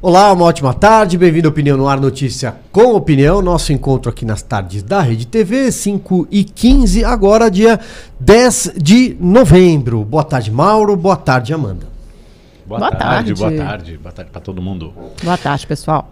Olá, uma ótima tarde, bem-vindo ao Opinião no Ar, notícia com opinião. Nosso encontro aqui nas tardes da Rede TV, 5 e 15, agora dia 10 de novembro. Boa tarde, Mauro. Boa tarde, Amanda. Boa, boa tarde, tarde, boa tarde, boa tarde para todo mundo. Boa tarde, pessoal.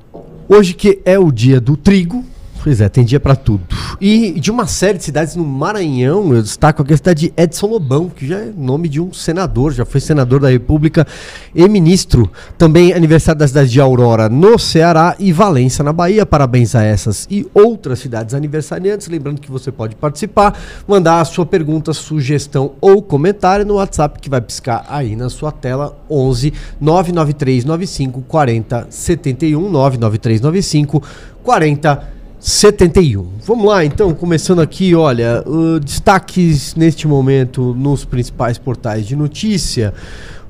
Hoje que é o dia do trigo, Pois é, tem dia para tudo. E de uma série de cidades no Maranhão, eu destaco aqui a cidade de Edson Lobão, que já é nome de um senador, já foi senador da República e ministro. Também aniversário da cidade de Aurora, no Ceará, e Valência, na Bahia. Parabéns a essas e outras cidades aniversariantes. Lembrando que você pode participar, mandar a sua pergunta, sugestão ou comentário no WhatsApp que vai piscar aí na sua tela, 11 99395 40 71 99395 40 71. Vamos lá, então, começando aqui, olha, uh, destaques neste momento nos principais portais de notícia.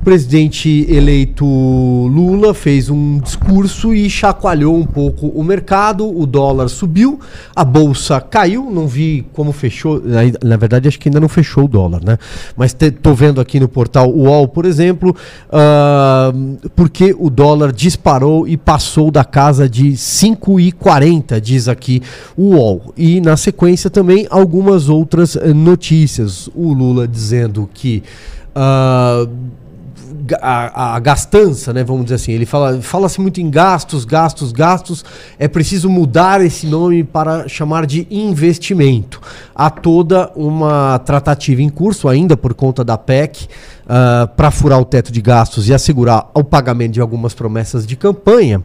Presidente eleito Lula fez um discurso e chacoalhou um pouco o mercado. O dólar subiu, a bolsa caiu. Não vi como fechou. Na verdade, acho que ainda não fechou o dólar, né? Mas estou vendo aqui no portal UOL, por exemplo, uh, porque o dólar disparou e passou da casa de 5,40, diz aqui o UOL. E na sequência também algumas outras notícias. O Lula dizendo que. Uh, a, a, gastança, né, vamos dizer assim. Ele fala, fala-se muito em gastos, gastos, gastos. É preciso mudar esse nome para chamar de investimento. Há toda uma tratativa em curso ainda por conta da PEC uh, ah, para furar o teto de gastos e assegurar o pagamento de algumas promessas de campanha.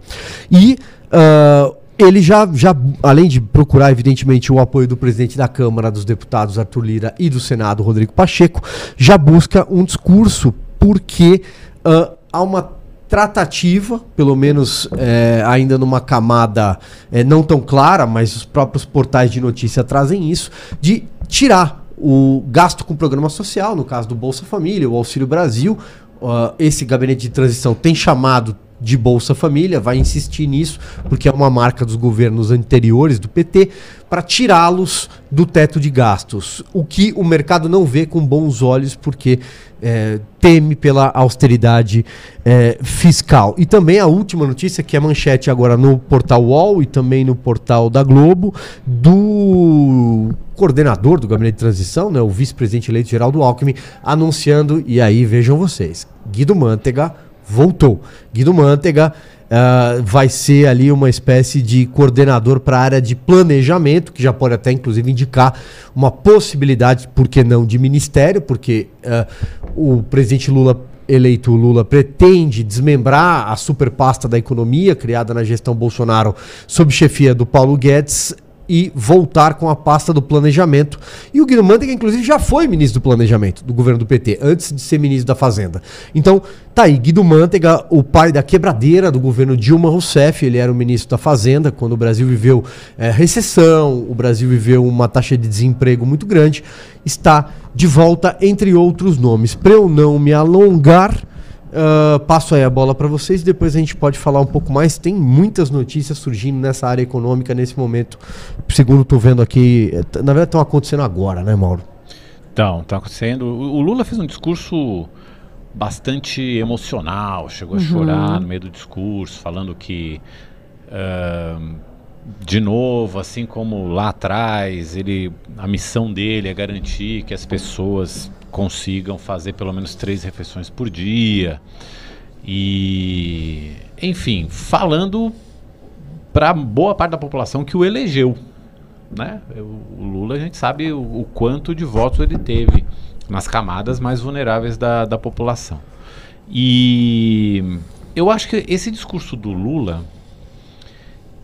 E uh, ele já, já, além de procurar, evidentemente, o apoio do presidente da Câmara dos Deputados, Arthur Lira, e do Senado, Rodrigo Pacheco, já busca um discurso porque uh, há uma tratativa, pelo menos é, ainda numa camada é, não tão clara, mas os próprios portais de notícia trazem isso, de tirar o gasto com programa social, no caso do Bolsa Família, o Auxílio Brasil. Uh, esse gabinete de transição tem chamado de Bolsa Família, vai insistir nisso, porque é uma marca dos governos anteriores do PT, para tirá-los do teto de gastos. O que o mercado não vê com bons olhos, porque é, teme pela austeridade é, fiscal. E também a última notícia, que é manchete agora no portal UOL e também no portal da Globo, do coordenador do gabinete de transição, né, o vice-presidente eleito Geraldo Alckmin, anunciando, e aí vejam vocês, Guido Mantega voltou. Guido Mantega uh, vai ser ali uma espécie de coordenador para a área de planejamento, que já pode até inclusive indicar uma possibilidade, por que não, de ministério, porque uh, o presidente Lula eleito Lula pretende desmembrar a superpasta da economia criada na gestão Bolsonaro sob chefia do Paulo Guedes e voltar com a pasta do planejamento. E o Guido Mantega, inclusive, já foi ministro do planejamento do governo do PT, antes de ser ministro da Fazenda. Então, tá aí, Guido Mantega, o pai da quebradeira do governo Dilma Rousseff, ele era o ministro da Fazenda quando o Brasil viveu é, recessão, o Brasil viveu uma taxa de desemprego muito grande, está de volta, entre outros nomes. Para eu não me alongar, Uh, passo aí a bola para vocês, depois a gente pode falar um pouco mais. Tem muitas notícias surgindo nessa área econômica nesse momento. Segundo estou vendo aqui, eh, na verdade estão acontecendo agora, né, Mauro? Então, está acontecendo. O, o, Lula fez um discurso bastante emocional, chegou uhum. a chorar no meio do discurso, falando que. Uh, de novo, assim como lá atrás, ele, a missão dele é garantir que as pessoas consigam fazer pelo menos três refeições por dia. E, enfim, falando para boa parte da população que o elegeu. Né? O Lula, a gente sabe o, o quanto de votos ele teve nas camadas mais vulneráveis da, da população. E eu acho que esse discurso do Lula,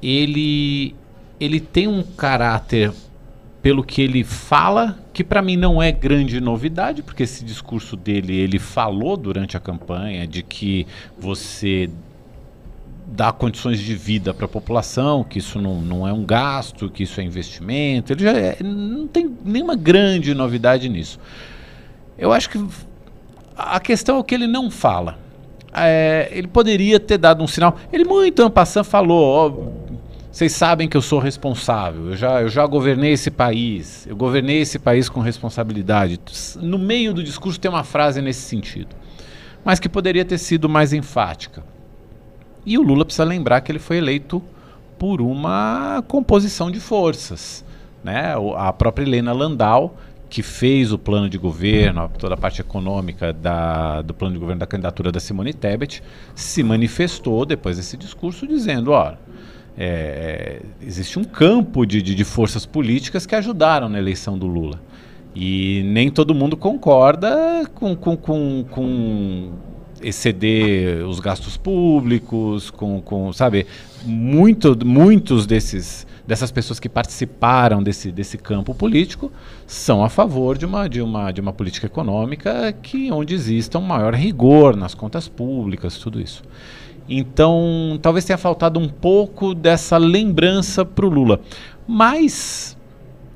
ele, ele tem um caráter pelo que ele fala, que para mim não é grande novidade, porque esse discurso dele, ele falou durante a campanha de que você dá condições de vida para a população, que isso não, não é um gasto, que isso é investimento. Ele já é, não tem nenhuma grande novidade nisso. Eu acho que a questão é o que ele não fala. É, ele poderia ter dado um sinal. Ele muito ano passando falou, ó, vocês sabem que eu sou responsável, eu já, eu já governei esse país, eu governei esse país com responsabilidade. No meio do discurso tem uma frase nesse sentido, mas que poderia ter sido mais enfática. E o Lula precisa lembrar que ele foi eleito por uma composição de forças. Né? A própria Helena Landau, que fez o plano de governo, toda a parte econômica da, do plano de governo da candidatura da Simone Tebet, se manifestou depois desse discurso dizendo, olha, é, existe um campo de, de, de, forças políticas que ajudaram na eleição do Lula. E nem todo mundo concorda com, com, com, com exceder os gastos públicos, com, com sabe, muito, muitos desses dessas pessoas que participaram desse, desse campo político são a favor de uma, de, uma, de uma política econômica que onde exista um maior rigor nas contas públicas, tudo isso. Então, talvez tenha faltado um pouco dessa lembrança para o Lula. Mas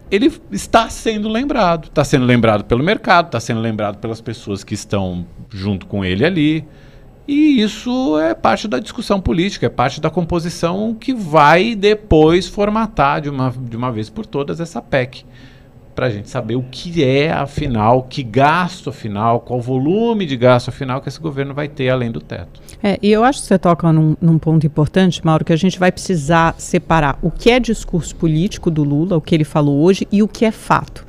ele está sendo lembrado. Está sendo lembrado pelo mercado, está sendo lembrado pelas pessoas que estão junto com ele ali. E isso é parte da discussão política, é parte da composição que vai depois formatar de uma, de uma vez por todas essa PEC para a gente saber o que é, afinal, que gasto afinal, qual volume de gasto afinal que esse governo vai ter além do teto. É, e eu acho que você toca num, num, ponto importante, Mauro, que a gente vai precisar separar o que é discurso político do Lula, o que ele falou hoje, e o que é fato.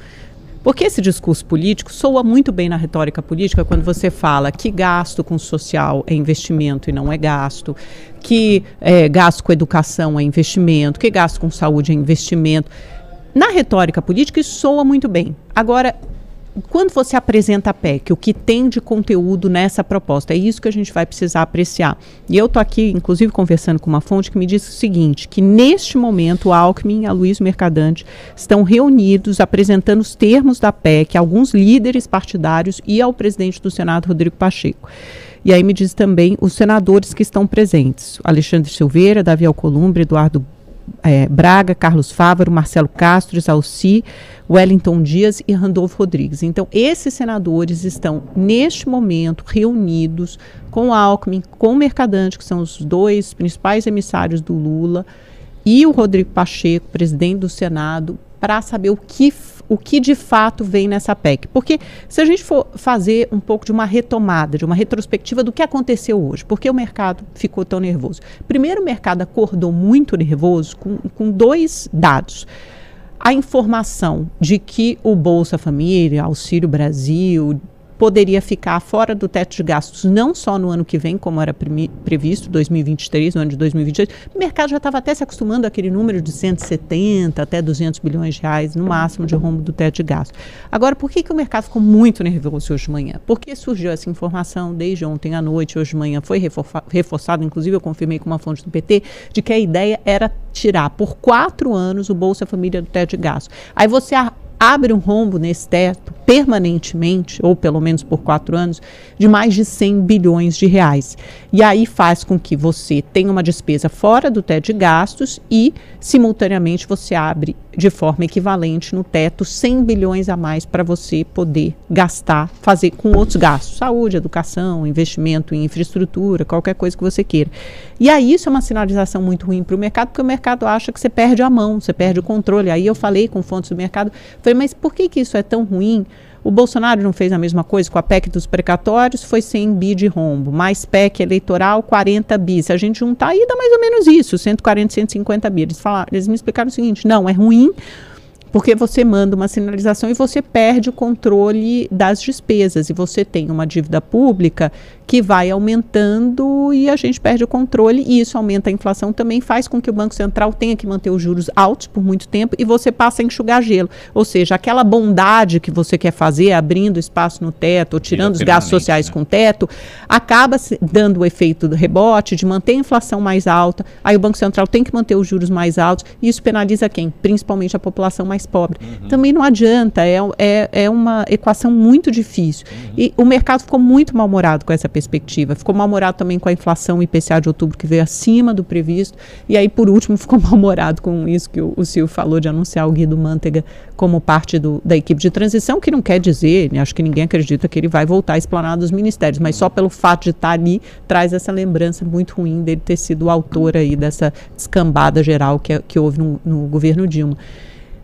Porque esse discurso político soa muito bem na retórica política quando você fala que gasto com social é investimento e não é gasto, que é, gasto com educação é investimento, que gasto com saúde é investimento. Na retórica política, isso soa muito bem. Agora, quando você apresenta a PEC, o que tem de conteúdo nessa proposta, é isso que a gente vai precisar apreciar. E eu estou aqui, inclusive, conversando com uma fonte que me disse o seguinte, que neste momento o Alckmin e a Luiz Mercadante estão reunidos apresentando os termos da PEC alguns líderes partidários e ao presidente do Senado, Rodrigo Pacheco. E aí me diz também os senadores que estão presentes, Alexandre Silveira, Davi Alcolumbre, Eduardo é, Braga, Carlos Fávaro, Marcelo Castro, Alci, Wellington Dias e Randolfo Rodrigues. Então, esses senadores estão, neste momento, reunidos com Alckmin, com o Mercadante, que são os dois principais emissários do Lula, e o Rodrigo Pacheco, presidente do Senado, para saber o que o que de fato vem nessa PEC. Porque se a gente for fazer um pouco de uma retomada, de uma retrospectiva do que aconteceu hoje, por que o mercado ficou tão nervoso? Primeiro, o mercado acordou muito nervoso com, com dois dados a informação de que o Bolsa Família, Auxílio Brasil, poderia ficar fora do teto de gastos não só no ano que vem, como era previsto, 2023, no ano de 2023. O mercado já estava até se acostumando àquele número de 170 até 200 bilhões de reais no máximo de rombo do teto de gastos. Agora, por que, que o mercado ficou muito nervoso hoje de manhã? Porque surgiu essa informação desde ontem à noite, hoje de manhã foi reforçado, inclusive eu confirmei com uma fonte do PT, de que a ideia era tirar por quatro anos o Bolsa Família do teto de gastos. Aí você abre um rombo nesse teto permanentemente, ou pelo menos por quatro anos, de mais de 100 bilhões de reais. E aí faz com que você tenha uma despesa fora do teto de gastos e, simultaneamente, você abre de forma equivalente no teto 100 bilhões a mais para você poder gastar, fazer com outros gastos, saúde, educação, investimento em infraestrutura, qualquer coisa que você queira. E aí isso é uma sinalização muito ruim para o mercado, porque o mercado acha que você perde a mão, você perde o controle. Aí eu falei com fontes do mercado, falei, mas por que, que isso é tão ruim? O Bolsonaro não fez a mesma coisa com a PEC dos precatórios, foi 100 bi de rombo. Mais PEC eleitoral, 40 bi. Se a gente juntar aí, dá mais ou menos isso, 140, 150 bi. Eles, falaram, eles me explicaram o seguinte, não, é ruim porque você manda uma sinalização e você perde o controle das despesas e você tem uma dívida pública que vai aumentando e a gente perde o controle e isso aumenta a inflação também faz com que o Banco Central tenha que manter os juros altos por muito tempo e você passa a enxugar gelo. Ou seja, aquela bondade que você quer fazer, abrindo espaço no teto ou tirando os gastos sociais né? com teto, acaba dando o efeito do rebote, de manter a inflação mais alta, aí o Banco Central tem que manter os juros mais altos e isso penaliza quem? Principalmente a população mais pobre. Uhum. Também não adianta, é, é, é uma equação muito difícil. Uhum. E o mercado ficou muito mal-humorado com essa perspectiva. Ficou mal-humorado também com a inflação IPCA de outubro, que veio acima do previsto. E aí, por último, ficou mal-humorado com isso que o, o Silvio falou de anunciar o Guido Mantega como parte do, da equipe de transição, que não quer dizer, né, acho que ninguém acredita que ele vai voltar a explanar dos ministérios, mas só pelo fato de estar ali, traz essa lembrança muito ruim dele ter sido o autor aí dessa descambada geral que, que houve no, no governo Dilma.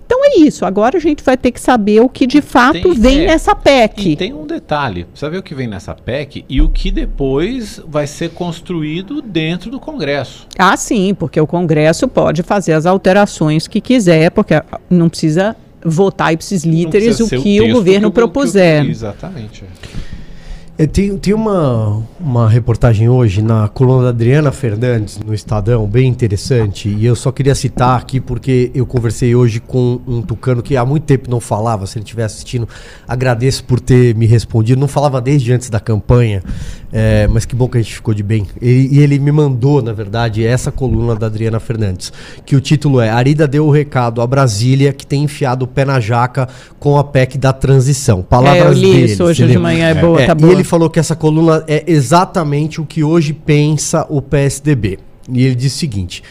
Então foi isso. Agora a gente vai ter que saber o que de fato Tem- vem é, nessa PEC. E tem um detalhe, precisa ver o que vem nessa PEC e o que depois vai ser construído dentro do Congresso. Ah, sim, porque o Congresso pode fazer as alterações que quiser, porque não precisa votar ipsis literis o que o governo que o- que propuser. exatamente. É, tem tem uma, uma reportagem hoje na coluna da Adriana Fernandes, no Estadão, bem interessante. E eu só queria citar aqui porque eu conversei hoje com um tucano que há muito tempo não falava. Se ele estiver assistindo, agradeço por ter me respondido. Não falava desde antes da campanha, é, mas que bom que a gente ficou de bem. E, e ele me mandou, na verdade, essa coluna da Adriana Fernandes, que o título é Arida deu o recado a Brasília que tem enfiado o pé na jaca com a PEC da transição. É, eu Palavras li dele, isso hoje de manhã, é É. boa, É, tá e boa. ele falou que essa coluna é exatamente o que hoje pensa o PSDB. E ele diz o seguinte: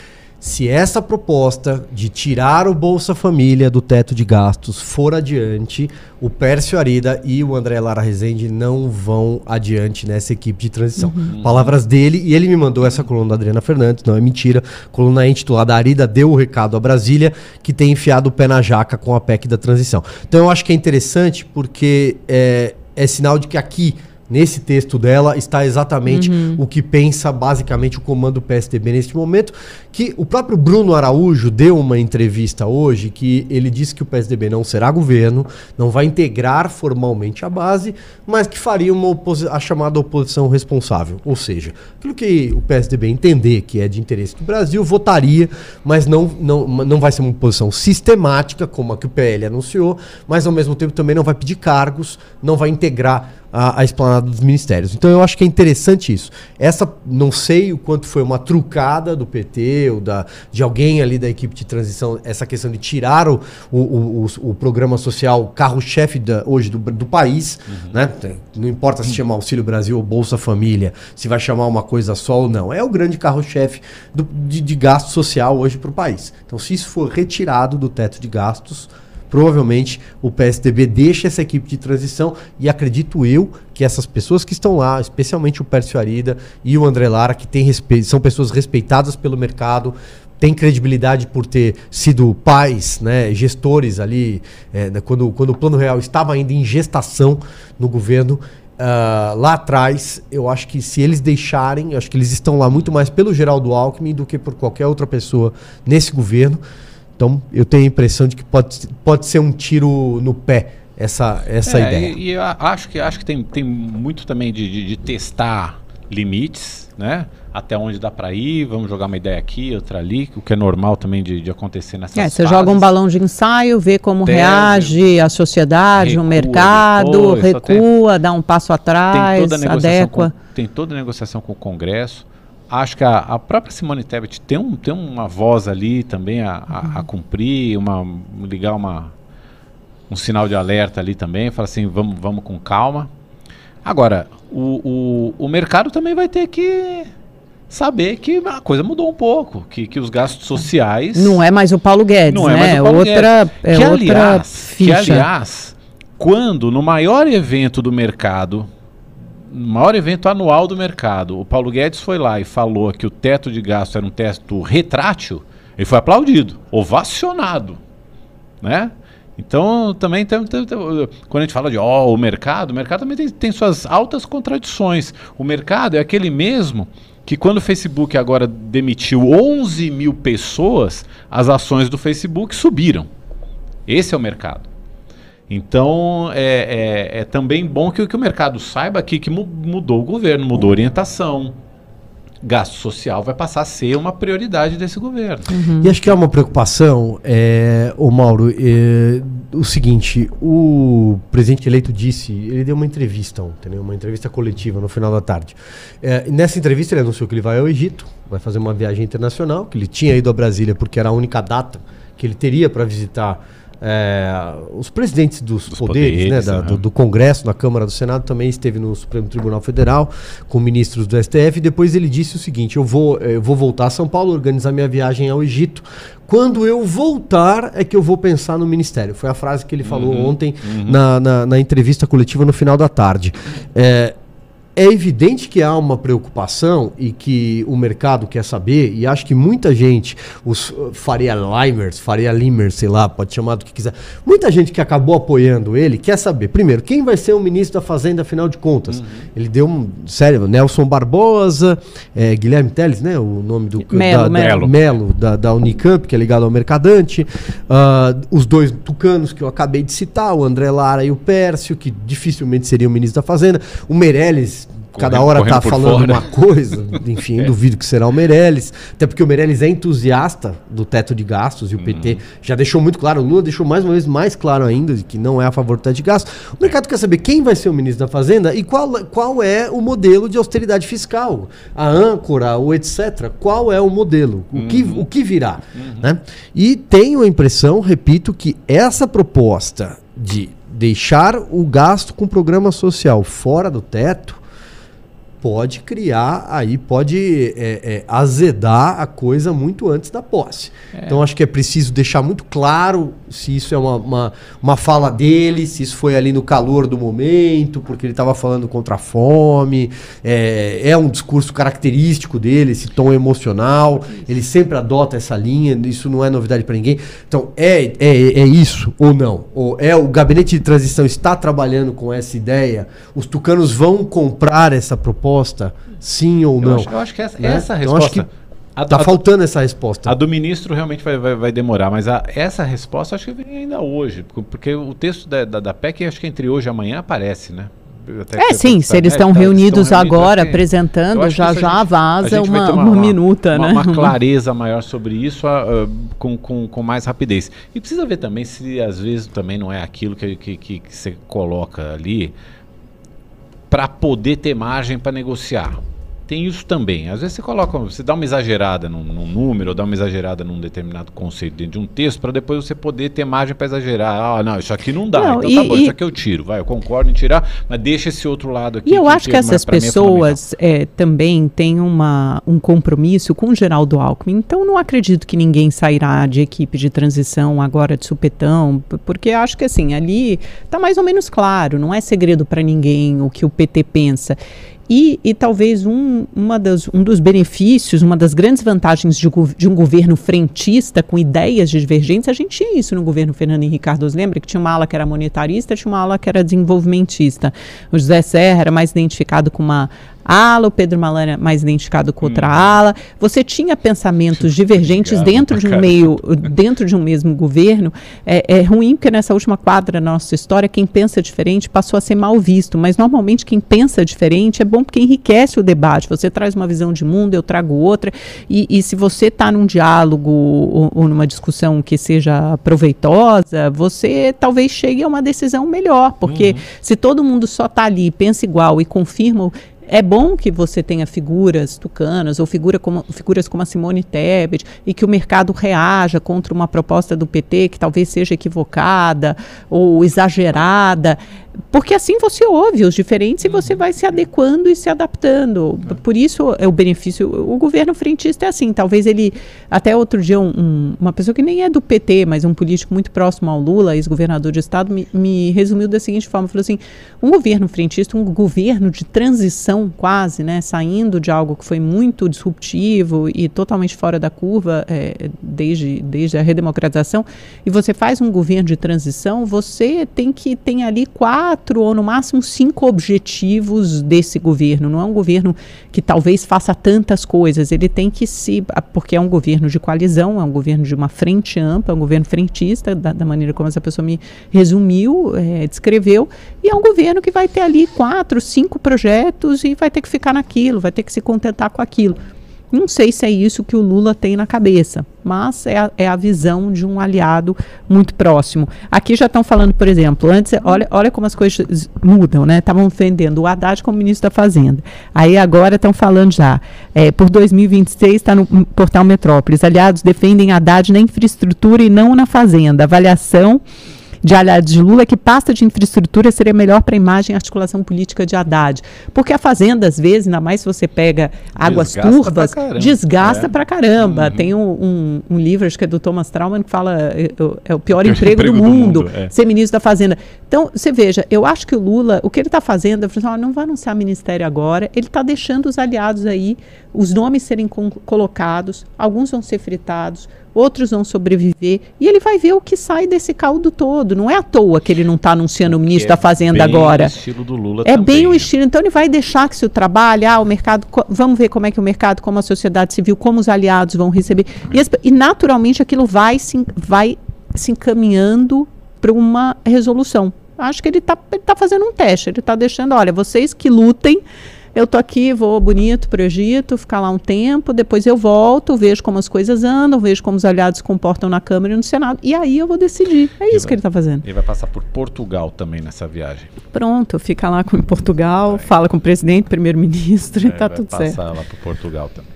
se essa proposta de tirar o Bolsa Família do teto de gastos for adiante, o Pércio Arida e o André Lara Rezende não vão adiante nessa equipe de transição. Palavras dele, e ele me mandou essa coluna da Adriana Fernandes, não é mentira. Coluna intitulada Arida deu o recado a Brasília, que tem enfiado o pé na jaca com a PEC da transição. Então eu acho que é interessante porque é, é sinal de que aqui Nesse texto dela está exatamente o que pensa basicamente o comando PSDB neste momento, que o próprio Bruno Araújo deu uma entrevista hoje que ele disse que o PSDB não será governo, não vai integrar formalmente a base, mas que faria uma a chamada oposição responsável. Ou seja, aquilo que o PSDB entender que é de interesse do Brasil, votaria, mas não, não, não vai ser uma oposição sistemática, como a que o PL anunciou, mas ao mesmo tempo também não vai pedir cargos, não vai integrar a, a esplanada dos ministérios. Então eu acho que é interessante isso. Essa, não sei o quanto foi uma trucada do PT ou da, de alguém ali da equipe de transição, essa questão de tirar o, o, o, o- programa social carro-chefe hoje do, do país, né? Tem- Não importa se chama Auxílio Brasil ou Bolsa Família, se vai chamar uma coisa só ou não. É o grande carro-chefe de, de gasto social hoje para o país. Então, se isso for retirado do teto de gastos, provavelmente o PSDB deixa essa equipe de transição e acredito eu que essas pessoas que estão lá, especialmente o Pércio Arida e o André Lara, que tem são pessoas respeitadas pelo mercado, têm credibilidade por ter sido pais, né, gestores ali, é, quando, quando o Plano Real estava ainda em gestação no governo, ah, lá atrás, eu acho que se eles deixarem, acho que eles estão lá muito mais pelo Geraldo Alckmin do que por qualquer outra pessoa nesse governo. Então, eu tenho a impressão de que pode, pode ser um tiro no pé essa, essa É, ideia. E, e acho que, acho que tem, tem muito também de, de- de testar limites, né? Até onde dá para ir, vamos jogar uma ideia aqui, outra ali, o que é normal também de, de acontecer nessas É, você fases. joga um balão de ensaio, vê como Tese, reage a sociedade, o recua mercado, depois, só tem- recua, dá um passo tem atrás, toda a negociação adequa. com, tem toda a negociação com o Congresso. Acho que a, a própria Simone Tebet tem, um, tem uma voz ali também a, a- a cumprir, uma, ligar uma, um sinal de alerta ali também, falar assim, vamos, vamos com calma. Agora, o, o, o mercado também vai ter que saber que a coisa mudou um pouco, que, que os gastos sociais... Não é mais o Paulo Guedes, Não é né? o Paulo outra, Guedes. é que, outra aliás, que ficha. aliás, quando no maior evento do mercado, maior evento anual do mercado, o Paulo Guedes foi lá e falou que o teto de gasto era um teto retrátil, ele foi aplaudido, ovacionado, né? Então, também tem, tem- tem- quando a gente fala de ó, o mercado, o mercado também tem, tem suas altas contradições. O mercado é aquele mesmo que quando o Facebook agora demitiu 11 mil pessoas, as ações do Facebook subiram. Esse é o mercado. Então, é, é- é também bom que, o- que o mercado saiba aqui que mu- mudou o governo, mudou a orientação. Gasto social vai passar a ser uma prioridade desse governo. E acho que é uma preocupação, é, o Mauro, é, o seguinte, o presidente eleito disse, ele deu uma entrevista ontem, né, uma entrevista coletiva no final da tarde. É, nessa entrevista ele anunciou que ele vai ao Egito, vai fazer uma viagem internacional, que ele tinha ido a Brasília porque era a única data que ele teria para visitar é, os presidentes dos, Dos poderes, poderes, né, da- do, do Congresso, na Câmara do Senado, também esteve no Supremo Tribunal Federal com ministros do STF. E depois ele disse o seguinte: eu vou, eu vou voltar a São Paulo, organizar minha viagem ao Egito. Quando eu voltar, é que eu vou pensar no ministério. Foi a frase que ele falou Uhum, ontem Na, na, na entrevista coletiva no final da tarde. É, é evidente que há uma preocupação e que o mercado quer saber, e acho que muita gente, os uh, Faria Limers, Faria Limers, sei lá, pode chamar do que quiser, muita gente que acabou apoiando ele quer saber, primeiro, quem vai ser o ministro da Fazenda, afinal de contas. Uhum. Ele deu um, sério, Nelson Barbosa, é, Guilherme Teles, né, o nome do... Melo, da, Melo. Da, Melo da, da, Unicamp, que é ligado ao Mercadante, uh, os dois tucanos que eu acabei de citar, o André Lara e o Pércio, que dificilmente seria o ministro da Fazenda, o Meirelles cada hora tá falando fora. uma coisa, enfim, é. duvido que será o Meirelles, até porque o Meirelles é entusiasta do teto de gastos e o PT uhum. já deixou muito claro, o Lula deixou mais uma vez mais claro ainda de que não é a favor do teto de gastos. O mercado quer saber quem vai ser o ministro da Fazenda e qual, qual é o modelo de austeridade fiscal, a âncora, o etc. Qual é o modelo, o, uhum. que, o que virá. Uhum. Né? E tenho a impressão, repito, que essa proposta de deixar o gasto com programa social fora do teto pode criar aí, pode é, é, azedar a coisa muito antes da posse. É. Então acho que é preciso deixar muito claro se isso é uma, uma, uma, fala dele, se isso foi ali no calor do momento, porque ele estava falando contra a fome. É, é, um discurso característico dele, esse tom emocional. Ele sempre adota essa linha, isso não é novidade para ninguém. Então é, é, é isso ou não? Ou é o gabinete de transição está trabalhando com essa ideia? Os tucanos vão comprar essa proposta? Resposta, sim ou não. Eu acho, eu acho que essa, né? essa então, resposta. Está faltando essa resposta. A do ministro realmente vai, vai, vai demorar, mas a, essa resposta acho que vem ainda hoje, porque o texto da, da, da PEC, acho que entre hoje e amanhã aparece, né? é, sim, se eles estão reunidos agora assim, apresentando, já já vaza uma, uma, uma, minuta, uma, né? Uma clareza maior sobre isso uh, com, com, com mais rapidez. E precisa ver também se às vezes também não é aquilo que, que, que, que você coloca ali para poder ter margem para negociar. Tem isso também. Às vezes você coloca, você dá uma exagerada num, num número, ou dá uma exagerada num determinado conceito dentro de um texto, para depois você poder ter margem para exagerar. Ah, não, isso aqui não dá. Não, então e, tá bom, e, isso aqui eu tiro. Vai, eu concordo em tirar, mas deixa esse outro lado aqui. E eu que, acho que, essas pessoas é, também têm uma, um compromisso com o Geraldo Alckmin. Então não acredito que ninguém sairá de equipe de transição agora de supetão, porque acho que assim, ali está mais ou menos claro, não é segredo para ninguém o que o PT pensa. E, e talvez um, uma das, um dos benefícios, uma das grandes vantagens de, de, um governo frentista com ideias divergentes, a gente tinha isso no governo Fernando Henrique Cardoso. Lembra que tinha uma ala que era monetarista, tinha uma ala que era desenvolvimentista. O José Serra era mais identificado com uma ala, o Pedro Malan mais identificado com outra hum. ala. Você tinha pensamentos divergentes dentro de um meio, dentro de um mesmo governo. É, é ruim porque nessa última quadra da nossa história, quem pensa diferente passou a ser mal visto. Mas normalmente quem pensa diferente é bom porque enriquece o debate. Você traz uma visão de mundo, eu trago outra. E, e se você está num diálogo ou, ou numa discussão que seja proveitosa, você talvez chegue a uma decisão melhor. Porque uhum. se todo mundo só está ali, pensa igual e confirma é bom que você tenha figuras tucanas ou figura como, figuras como a Simone Tebet e que o mercado reaja contra uma proposta do PT que talvez seja equivocada ou exagerada. Porque assim você ouve os diferentes e você uhum. vai se adequando e se adaptando. Por isso é o benefício. O governo frentista é assim. Talvez ele. Até outro dia, um, um, uma pessoa que nem é do PT, mas um político muito próximo ao Lula, ex-governador de Estado, me, me, resumiu da seguinte forma: falou assim, um governo frentista, um governo de transição quase, né, saindo de algo que foi muito disruptivo e totalmente fora da curva é, desde, desde a redemocratização, e você faz um governo de transição, você tem que ter ali quase quatro ou no máximo cinco objetivos desse governo. Não é um governo que talvez faça tantas coisas. Ele tem que se. Porque é um governo de coalizão, é um governo de uma frente ampla, é um governo frentista, da, da maneira como essa pessoa me resumiu, é, descreveu. E é um governo que vai ter ali quatro, cinco projetos e vai ter que ficar naquilo, vai ter que se contentar com aquilo. Não sei se é isso que o Lula tem na cabeça, mas é a, é a visão de um aliado muito próximo. Aqui já estão falando, por exemplo, antes, olha, olha como as coisas mudam, né? Estavam vendendo o Haddad como ministro da Fazenda. Aí agora estão falando já, é, por 2026 está no portal Metrópolis, aliados defendem Haddad na infraestrutura e não na Fazenda. Avaliação de aliados de Lula é que pasta de infraestrutura seria melhor para a imagem e articulação política de Haddad. Porque a Fazenda, às vezes, ainda mais se você pega águas Desgasta turvas, pra desgasta É. pra caramba. Tem um, um- um livro, acho que é do Thomas Trauman, que fala é, é o pior emprego, do do mundo, mundo, é. ser ministro da Fazenda. Então, você veja, eu acho que o Lula, o que ele está fazendo, ele falou assim, "Ó, não vai anunciar ministério agora, ele está deixando os aliados aí, os nomes serem colocados, alguns vão ser fritados, outros vão sobreviver, e ele vai ver o que sai desse caldo todo. Não é à toa que ele não está anunciando o ministro é da Fazenda bem agora. O estilo do Lula É também, bem o né? estilo. Então ele vai deixar que se o trabalho, ah, o mercado, vamos ver como é que o mercado, como a sociedade civil, como os aliados vão receber. E, as e, naturalmente aquilo vai se, vai se encaminhando para uma resolução. Acho que ele está tá fazendo um teste. Ele está deixando, olha, vocês que lutem. Eu tô aqui, vou bonito para o Egito, ficar lá um tempo, depois eu volto, vejo como as coisas andam, vejo como os aliados se comportam na Câmara e no Senado, e aí eu vou decidir. É isso que ele está fazendo. Ele vai passar por Portugal também nessa viagem. Pronto, fica lá com em Portugal, fala com o presidente, primeiro-ministro e É, tá vai tudo passar certo. lá para Portugal também.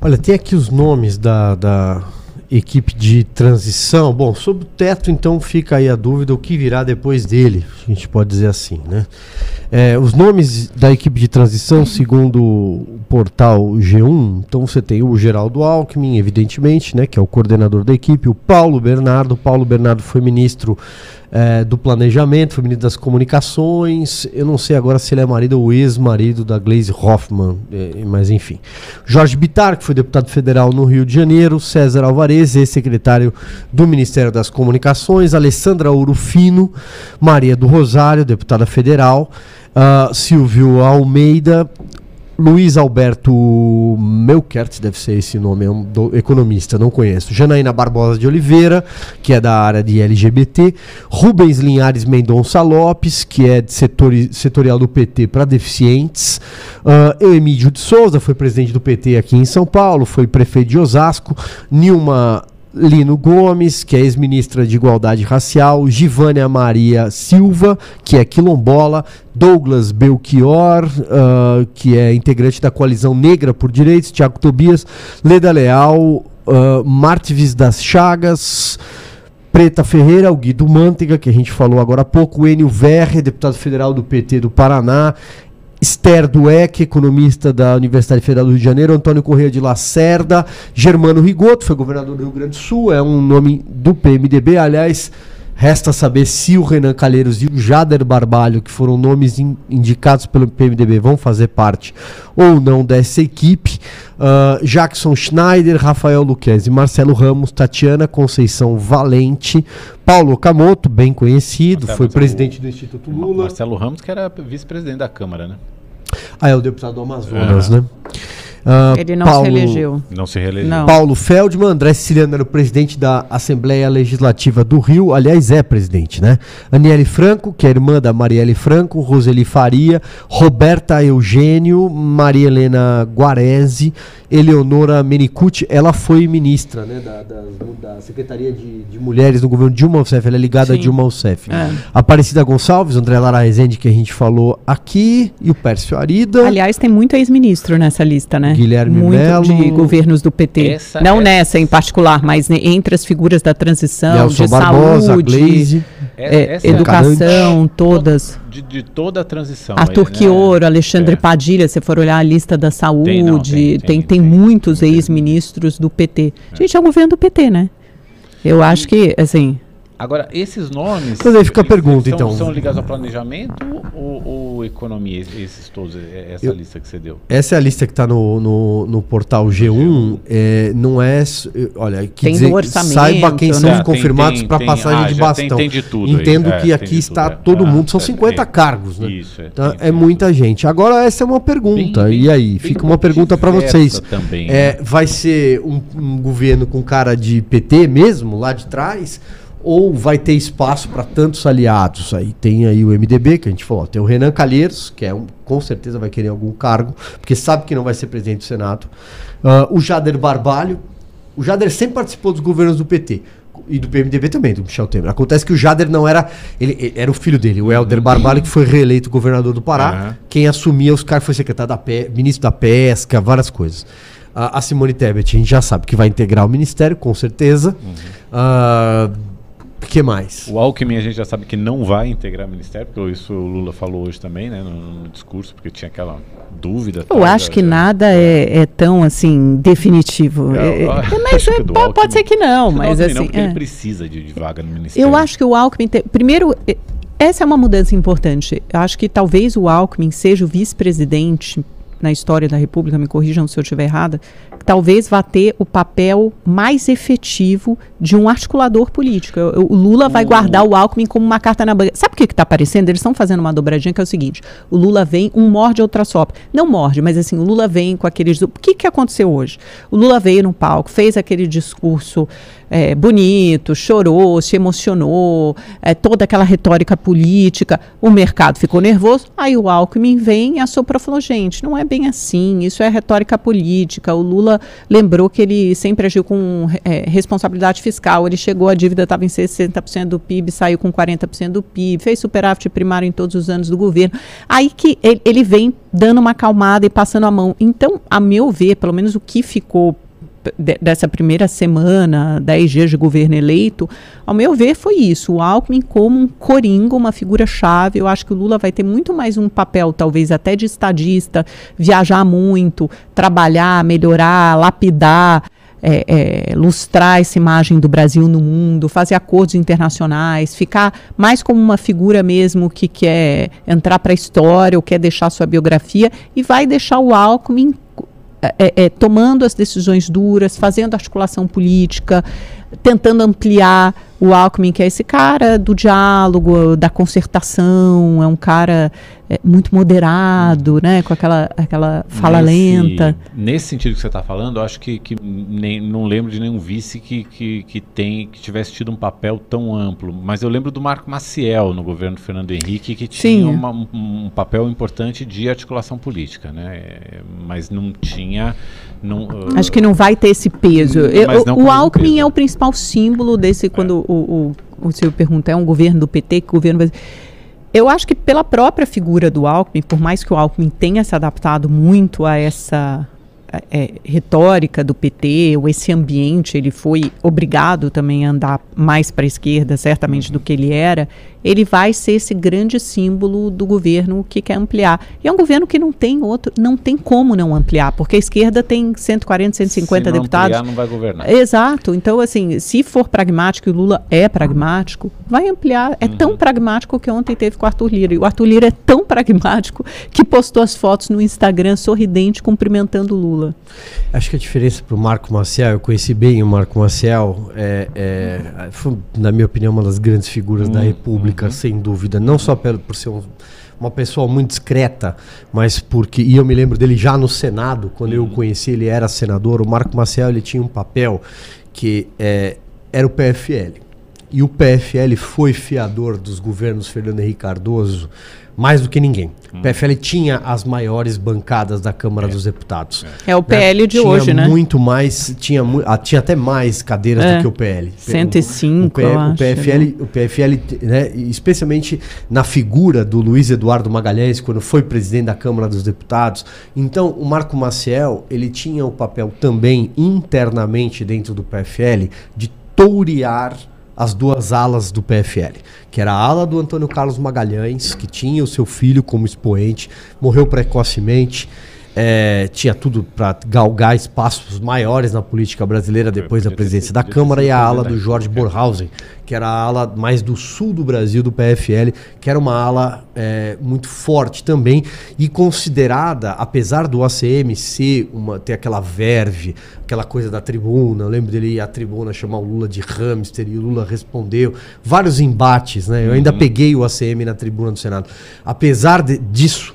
Olha, tem aqui os nomes da, da equipe de transição. Bom, sobre o teto, então fica aí a dúvida o que virá depois dele, a gente pode dizer assim, né? É, os nomes da equipe de transição, segundo portal G1, então você tem o Geraldo Alckmin, evidentemente, né, que é o coordenador da equipe, o Paulo Bernardo. O Paulo Bernardo foi ministro é, do Planejamento, foi ministro das Comunicações. Eu não sei agora se ele é marido ou ex-marido da Glaze Hoffman, é, mas enfim. Jorge Bittar, que foi deputado federal no Rio de Janeiro. César Alvarez, ex-secretário do Ministério das Comunicações. Alessandra Urufino, Maria do Rosário, deputada federal. ah, Silvio Almeida, Luiz Alberto Melkert, deve ser esse nome, é um do- economista, não conheço. Janaína Barbosa de Oliveira, que é da área de LGBT. Rubens Linhares Mendonça Lopes, que é setori- setorial do PT para deficientes. Uh, Emílio de Souza, foi presidente do PT aqui em São Paulo, foi prefeito de Osasco. Nilma Lino Gomes, que é ex-ministra de Igualdade Racial, Givânia Maria Silva, que é quilombola, Douglas Belchior, ah, que é integrante da Coalizão Negra por Direitos, Tiago Tobias, Leda Leal, uh, das Chagas, Preta Ferreira, o Guido Mantega, que a gente falou agora há pouco, Enio Verre, deputado federal do PT do Paraná, Esther Dueck, economista da Universidade Federal do Rio de Janeiro, Antônio Correia de Lacerda, Germano Rigoto, foi governador do Rio Grande do Sul, é um nome do PMDB, aliás, resta saber se o Renan Calheiros e o Jader Barbalho, que foram nomes in- indicados pelo PMDB, vão fazer parte ou não dessa equipe. Ah, Jackson Schneider, Rafael Luquezzi, Marcelo Ramos, Tatiana Conceição Valente, Paulo Okamoto, bem conhecido, Marcelo, foi o- presidente do Instituto Lula. Marcelo Ramos, que era vice-presidente da Câmara, né? Ah, é o deputado do Amazonas, né? Ele não se elegeu. Não se reelegeu. Não. Paulo Feldman, André Siciliano era o presidente da Assembleia Legislativa do Rio, aliás, é presidente, né? Aniele Franco, que é irmã da Marielle Franco, Roseli Faria, Roberta Eugênio, Maria Helena Guarese, Eleonora Menicucci, ela foi ministra, né, da, da- da Secretaria de, de Mulheres do governo Dilma Rousseff, ela é ligada a Sim. Dilma Rousseff. É. Aparecida Gonçalves, André Lara Rezende, que a gente falou aqui, e o Pércio Arida. Aliás, tem muito ex-ministro nessa lista, né? Guilherme muito Melo. de governos do PT. Essa não é- nessa em particular, mas entre as figuras da transição, Nelson de Barbosa, saúde. É- é, essa é educação, todas. de, de toda a transição. Arthur aí, né? Chioro, Alexandre É. Padilha, se for olhar a lista da saúde, Tem, não, tem, tem, tem, tem, tem. muitos ex-ministros do PT. Gente, é o governo do PT, né? Eu acho que, assim, Agora, esses nomes. Mas aí fica a pergunta, são, então. São ligados ao planejamento ou, ou economia? es- Esses todos, é- essa Eu- lista que você deu. Essa é a lista que está no, no, no portal G1. É, não é. eh, Olha, que Tem dizer, orçamento, saiba quem são né? os É, tem- confirmados para passagem ah, de já tem- bastão. tem de tudo aí. Entendo É, que tem aqui está tudo, é. todo Ah, mundo, são é, 50 é. cargos, né? Isso, é. Então, é muita gente. Agora, essa é uma pergunta. Bem- e aí? Fica uma pergunta para vocês. Também, É, né? vai ser um, um governo com cara de PT mesmo, lá de trás? Ou vai ter espaço para tantos aliados? Aí tem aí o MDB, que a gente falou, tem o Renan Calheiros, que é um, com certeza vai querer algum cargo, porque sabe que não vai ser presidente do Senado. Ah, o Jader Barbalho. O Jader sempre participou dos governos do PT. E do PMDB também, do Michel Temer. Acontece que o Jader não era. Ele, ele- era o filho dele, o Helder Barbalho, que foi reeleito governador do Pará. Aham. Quem assumia os cargos foi secretário da Pe ministro da Pesca, várias coisas. A, a Simone Tebet, a gente já sabe que vai integrar o ministério, com certeza. Ah, que mais? O Alckmin a gente já sabe que não vai integrar o ministério, porque isso o Lula falou hoje também, né, no, no discurso, porque tinha aquela dúvida. Eu acho já- que já- nada é, é tão assim definitivo. Eu- É- eu é- acho mas é, Alckmin- pode ser que não, mas Alckmin não, assim. porque é. ele precisa de, de vaga no ministério. Eu acho que o Alckmin tem. Primeiro, essa é uma mudança importante. Eu acho que talvez o Alckmin seja o vice-presidente na história da República, me corrijam se eu estiver errada, que talvez vá ter o papel mais efetivo de um articulador político. Eu- eu- O Lula vai O- guardar o Alckmin como uma carta na banca. Sabe o que está aparecendo? Eles estão fazendo uma dobradinha que é o seguinte: o Lula vem, um morde, outra sopra. Não morde, mas assim, o Lula vem com aqueles. O que, que aconteceu hoje? O Lula veio no palco, fez aquele discurso é, bonito, chorou, se emocionou, é, toda aquela retórica política, o mercado ficou nervoso, aí o Alckmin vem e assoprou e falou, gente, não é bem assim, isso é retórica política, o Lula lembrou que ele sempre agiu com é, responsabilidade fiscal, ele chegou, a dívida estava em 60% do PIB, saiu com 40% do PIB, fez superávit primário em todos os anos do governo, aí que ele, ele vem dando uma acalmada e passando a mão, então, a meu ver, pelo menos o que ficou de- dessa primeira semana, 10 dias de governo eleito, ao meu ver, foi isso. O Alckmin como um coringa, uma figura-chave. Eu acho que o Lula vai ter muito mais um papel, talvez até de estadista, viajar muito, trabalhar, melhorar, lapidar. é, é, lustrar essa imagem do Brasil no mundo, fazer acordos internacionais, ficar mais como uma figura mesmo que quer entrar para a história ou quer deixar sua biografia e vai deixar o Alckmin é, é, tomando as decisões duras, fazendo articulação política, tentando ampliar o Alckmin, que é esse cara do diálogo, da concertação, é um cara é, muito moderado, né, com aquela, aquela fala Nesse- lenta. Nesse sentido que você está falando, eu acho que, que nem, não lembro de nenhum vice que, que, que, tem, que tivesse tido um papel tão amplo. Mas eu lembro do Marco Maciel no governo do Fernando Henrique, que tinha uma- um, um papel importante de articulação política, né? É, Mas não tinha. Não, Acho que não vai ter esse peso. Eu- o Alckmin peso. é o principal símbolo desse, quando o, o, o Silvio pergunta, é um governo do PT, que governo... vai- Eu acho que pela própria figura do Alckmin, por mais que o Alckmin tenha se adaptado muito a essa é, retórica do PT, ou esse ambiente, ele foi obrigado também a andar mais para a esquerda, certamente, do que ele era, ele vai ser esse grande símbolo do governo que quer ampliar. E é um governo que não tem outro, não tem como não ampliar, porque a esquerda tem 140, 150 se não deputados. ampliar, não vai governar. Exato. Então, assim, se for pragmático, e o Lula é pragmático, vai ampliar. É Uhum. tão pragmático que ontem teve com o Arthur Lira. E o Arthur Lira é tão pragmático que postou as fotos no Instagram sorridente cumprimentando o Lula. Acho que a diferença para o Marco Maciel, eu conheci bem o Marco Maciel, é, é, foi, na minha opinião, uma das grandes figuras da Hum, República, sem dúvida. Não só pelo, por ser um- uma pessoa muito discreta, mas porque. E eu me lembro dele já no Senado, quando eu o conheci, ele era senador. O Marco Maciel ele tinha um papel que é, era o PFL. E o PFL foi fiador dos governos Fernando Henrique Cardoso mais do que ninguém. O PFL tinha as maiores bancadas da Câmara dos Deputados. É o PL de tinha hoje, né? muito mais, tinha, mu- ah, tinha até mais cadeiras É. do que o PL. 105, o, P- o acho, PFL, o PFL, né, especialmente na figura do Luiz Eduardo Magalhães, quando foi presidente da Câmara dos Deputados. Então, o Marco Maciel, ele tinha o papel também internamente dentro do PFL de tourear as duas alas do PFL, que era a ala do Antônio Carlos Magalhães, que tinha o seu filho como expoente, morreu precocemente, eh, tinha tudo para galgar espaços maiores na política brasileira depois da presidência da Câmara e a ala do Jorge República. Borhausen, que era a ala mais do sul do Brasil do PFL, que era uma ala eh, muito forte também e considerada, apesar do ACM ser uma ter aquela verve, aquela coisa da tribuna, eu lembro dele ir à tribuna chamar o Lula de hamster e o Lula respondeu, vários embates, né? Eu ainda peguei o ACM na tribuna do Senado. Apesar de- disso,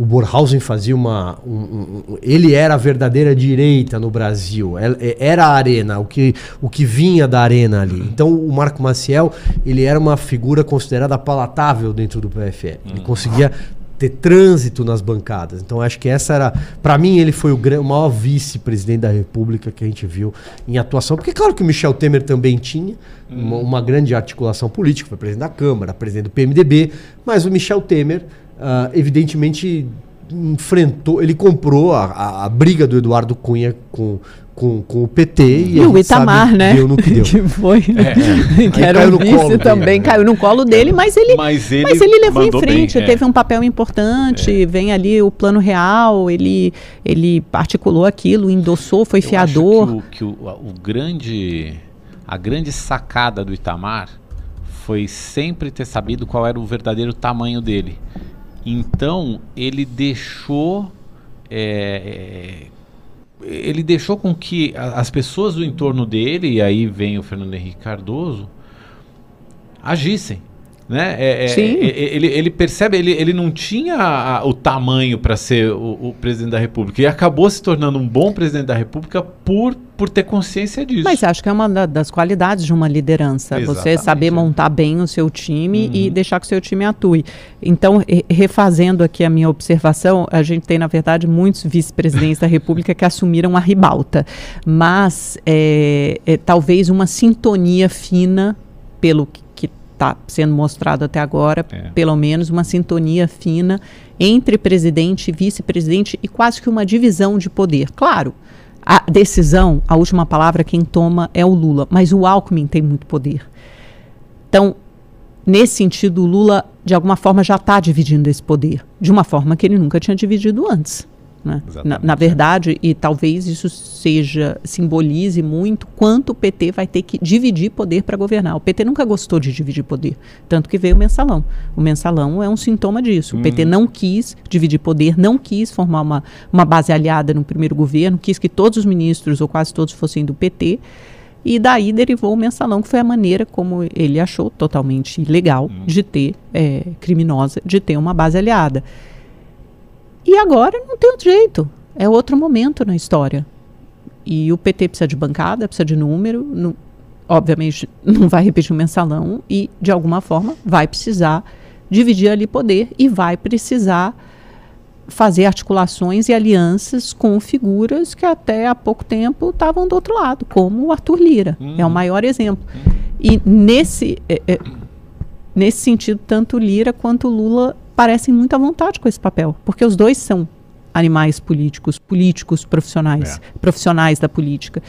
o Borhausen fazia uma. um- um- ele era a verdadeira direita no Brasil. El- é- Era a arena, o que, o que vinha da arena ali. Então o Marco Maciel ele era uma figura considerada palatável dentro do PFL. Ele conseguia ter trânsito nas bancadas. Então acho que essa era. Para mim, ele foi o, maior vice-presidente da República que a gente viu em atuação. Porque, claro que o Michel Temer também tinha uma, uma grande articulação política, foi presidente da Câmara, presidente do PMDB, mas o Michel Temer, ah, evidentemente, enfrentou, ele comprou a, a- a briga do Eduardo Cunha com, com, com o PT E, a o Itamar, sabe né? Deu no que deu. que foi. que Aí era caiu o no vice colo também, dele, né? caiu no colo dele, mas ele, Mas ele, mas ele levou em frente, bem, é. teve um papel importante, vem ali o plano real, ele, ele articulou aquilo, endossou, foi Eu fiador. acho que, o, que o, o grande, a grande sacada do Itamar foi sempre ter sabido qual era o verdadeiro tamanho dele. Então ele deixou, é, ele deixou com que as pessoas do entorno dele, e aí vem o Fernando Henrique Cardoso, agissem. Né? É, é, Sim. é, é, ele, ele percebe, ele, ele não tinha a- o tamanho para ser o, o presidente da República e acabou se tornando um bom presidente da República por, por ter consciência disso. Mas acho que é uma da- das qualidades de uma liderança. Você Exatamente, saber é. montar bem o seu time e Uhum. deixar que o seu time atue. Então, re- refazendo aqui a minha observação, a gente tem, na verdade, muitos vice-presidentes da República que assumiram a ribalta. Mas é, é, talvez uma sintonia fina, pelo que está sendo mostrado até agora, É. pelo menos uma sintonia fina entre presidente e vice-presidente e quase que uma divisão de poder. Claro, a decisão, a última palavra, quem toma é o Lula, mas o Alckmin tem muito poder. Então, nesse sentido, o Lula, de alguma forma, já está dividindo esse poder, de uma forma que ele nunca tinha dividido antes. Né? Na, na é. verdade, e talvez isso seja, simbolize muito quanto o PT vai ter que dividir poder para governar. O PT nunca gostou de dividir poder, tanto que veio o mensalão. O mensalão é um sintoma disso. O PT não quis dividir poder, não quis formar uma, uma base aliada no primeiro governo, quis que todos os ministros, ou quase todos, fossem do PT. E daí derivou o mensalão, que foi a maneira como ele achou totalmente ilegal de ter, é, criminosa, de ter uma base aliada. E agora não tem outro jeito. É outro momento na história. E o PT precisa de bancada, precisa de número. não- obviamente não vai repetir o mensalão e, de alguma forma, vai precisar dividir ali poder e vai precisar fazer articulações e alianças com figuras que até há pouco tempo estavam do outro lado, como o Arthur Lira. É o maior exemplo. E nesse, é, é, nesse sentido, tanto Lira quanto Lula parecem muito à vontade com esse papel, porque os dois são animais políticos, políticos profissionais, profissionais da política.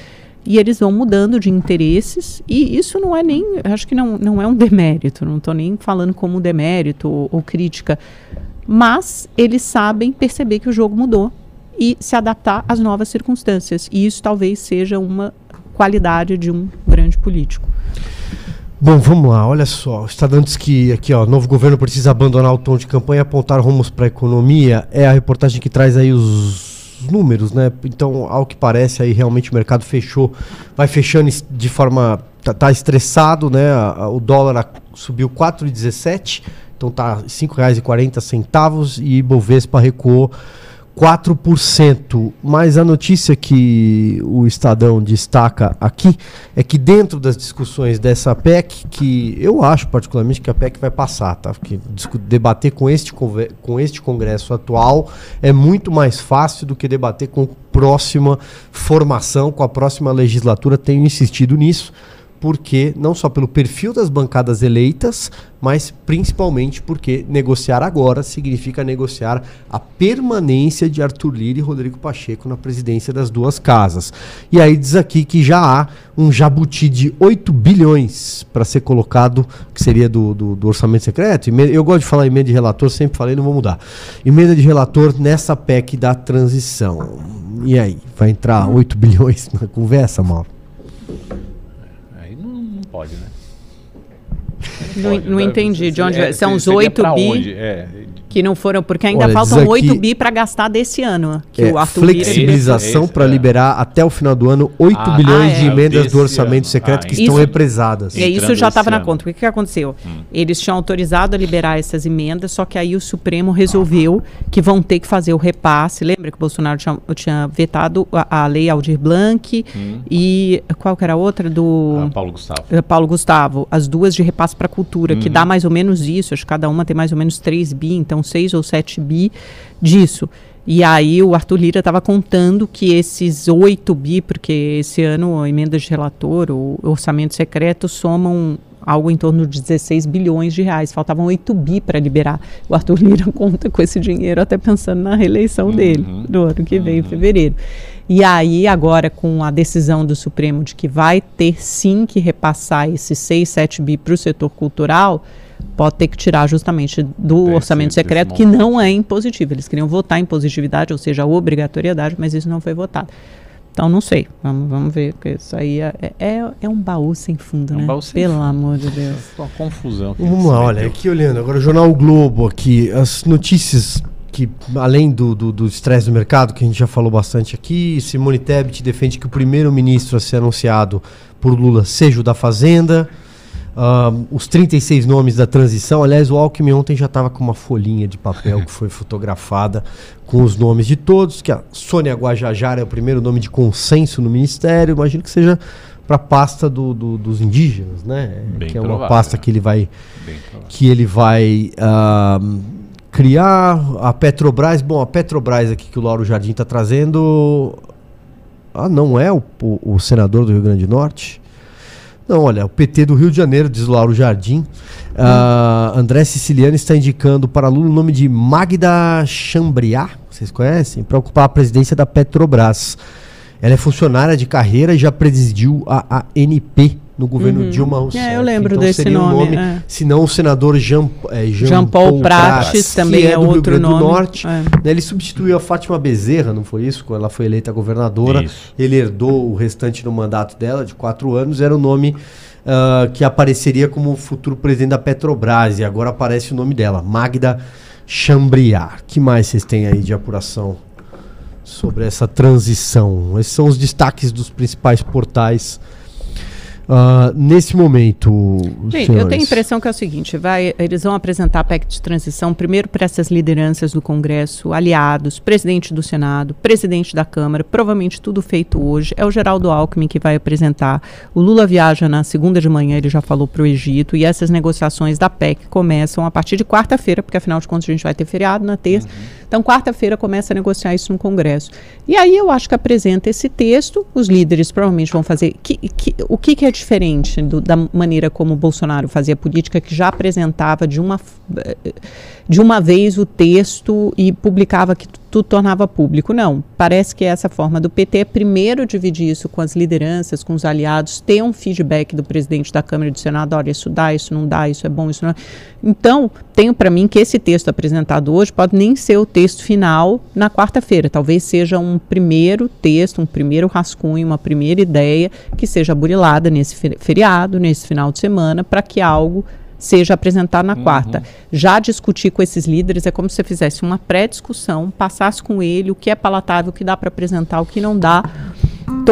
E eles vão mudando de interesses, e isso não é nem, acho que não, não é um demérito, não estou nem falando como demérito ou, ou crítica, mas eles sabem perceber que o jogo mudou e se adaptar às novas circunstâncias. E isso talvez seja uma qualidade de um grande político. Bom, vamos lá, olha só. O Estadão diz que aqui, ó, novo governo precisa abandonar o tom de campanha e apontar rumos para a economia. É a reportagem que traz aí os números, né? Então, ao que parece, aí realmente o mercado fechou, vai fechando de forma. Tá, tá estressado, né? O dólar subiu 4,17, então tá R$ 5,40 e Ibovespa recuou 4%. Mas a notícia que o Estadão destaca aqui é que dentro das discussões dessa PEC, que eu acho particularmente que a PEC vai passar, tá? Porque debater com este, com este Congresso atual é muito mais fácil do que debater com próxima formação, com a próxima legislatura. Tenho insistido nisso porque não só pelo perfil das bancadas eleitas, mas principalmente porque negociar agora significa negociar a permanência de Arthur Lira e Rodrigo Pacheco na presidência das duas casas. E aí diz aqui que já há um jabuti de 8 bilhões para ser colocado, que seria do, do, do orçamento secreto. Eu gosto de falar emenda de relator, sempre falei, não vou mudar. Emenda de relator nessa PEC da transição. E aí, vai entrar 8 bilhões na conversa, Mauro? Pode, né? Não, Pode, não né? entendi de onde É. São os seria 8 pra bi? É, que não foram, porque ainda Olha, faltam diz 8 aqui- bi para gastar desse ano. Que É, o Arthur flexibilização para é. liberar até o final do ano 8 Ah, bilhões ah, de é. emendas Desse do orçamento ano. secreto Ah, que isso- estão represadas. É, isso já estava na conta. O que, que aconteceu? Hum. Eles tinham autorizado a liberar essas emendas, só que aí o Supremo resolveu que vão ter que fazer o repasse. Lembra que o Bolsonaro tinha, tinha vetado a, a lei Aldir Blanc e qual que era a outra? Do ah, Paulo Gustavo. eh, Paulo Gustavo, as duas de repasse para a cultura, que Uhum. dá mais ou menos isso, acho que cada uma tem mais ou menos 3 bi, então 6 ou 7 bi disso. E aí o Arthur Lira estava contando que esses 8 bi, porque esse ano a emenda de relator, o orçamento secreto, somam algo em torno de 16 bilhões de reais. Faltavam 8 bi para liberar. O Arthur Lira conta com esse dinheiro até pensando na reeleição dele, no ano que vem, em fevereiro. E aí, agora, com a decisão do Supremo de que vai ter sim que repassar esses 6, 7 bi para o setor cultural, pode ter que tirar justamente do Desse- orçamento secreto, que não é impositivo. Eles queriam votar em positividade, ou seja, a obrigatoriedade, mas isso não foi votado. Então, não sei. Vamos, vamos ver, porque isso aí é, é, é um baú sem fundo, É um né? baú sem Pelo fundo. amor de Deus. Uma confusão. que Vamos lá, olha, aqui olhando, agora o Jornal o Globo aqui, as notícias que, além do do do estresse do mercado, que a gente já falou bastante aqui, Simone Tebet defende que o primeiro-ministro a ser anunciado por Lula seja o da Fazenda, Ah, os 36 nomes da transição, aliás, o Alckmin ontem já estava com uma folhinha de papel que foi fotografada com os nomes de todos, que a Sônia Guajajara é o primeiro nome de consenso no Ministério, imagino que seja para a pasta do- do- dos indígenas, né? Bem que é uma provável, pasta né? que ele vai que ele vai ah, criar a Petrobras. Bom, a Petrobras aqui que o Lauro Jardim está trazendo. Ah, não é o, o- o senador do Rio Grande do Norte? Não, olha, o PT do Rio de Janeiro, diz Lauro Jardim. Ah, André Siciliano está indicando para Lula o nome de Magda Chambriá, vocês conhecem? Para ocupar a presidência da Petrobras. Ela é funcionária de carreira e já presidiu a ANP no governo Dilma Rousseff. É, eu lembro desse seria um nome, é. Se não, o senador Jean, é, Jean, Jean Paul Prates, Prates que também é do Rio outro Grande do nome. Norte. É. Né, Ele substituiu a Fátima Bezerra, não foi isso? Quando ela foi eleita governadora. Isso. Ele herdou o restante do mandato dela, de quatro anos. Era o nome ah, que apareceria como futuro presidente da Petrobras. E agora aparece o nome dela, Magda Chambriar. que mais vocês têm aí de apuração sobre essa transição? Esses são os destaques dos principais portais ah, nesse momento. Bem, eu tenho a impressão que é o seguinte, vai, eles vão apresentar a PEC de transição primeiro para essas lideranças do Congresso, aliados, presidente do Senado, presidente da Câmara, provavelmente tudo feito hoje. É o Geraldo Alckmin que vai apresentar. O Lula viaja na segunda de manhã, ele já falou para o Egito, e essas negociações da PEC começam a partir de quarta-feira, porque afinal de contas a gente vai ter feriado na terça. Então, quarta-feira começa a negociar isso no Congresso. E aí eu acho que apresenta esse texto, os líderes provavelmente vão fazer. que- que- o que, que é diferente do- da maneira como o Bolsonaro fazia política, que já apresentava de uma, de uma vez o texto e publicava que tudo tornava público? Não. Parece que essa forma do PT é primeiro dividir isso com as lideranças, com os aliados, ter um feedback do presidente da Câmara e do Senado: olha, isso dá, isso não dá, isso é bom, isso não é. Então, tenho para mim que esse texto apresentado hoje pode nem ser o texto final na quarta-feira. Talvez seja um primeiro texto, um primeiro rascunho, uma primeira ideia que seja burilada nesse fe- feriado, nesse final de semana, para que algo seja apresentado na quarta. Já discutir com esses líderes é como se você fizesse uma pré-discussão, passasse com ele o que é palatável, o que dá para apresentar, o que não dá.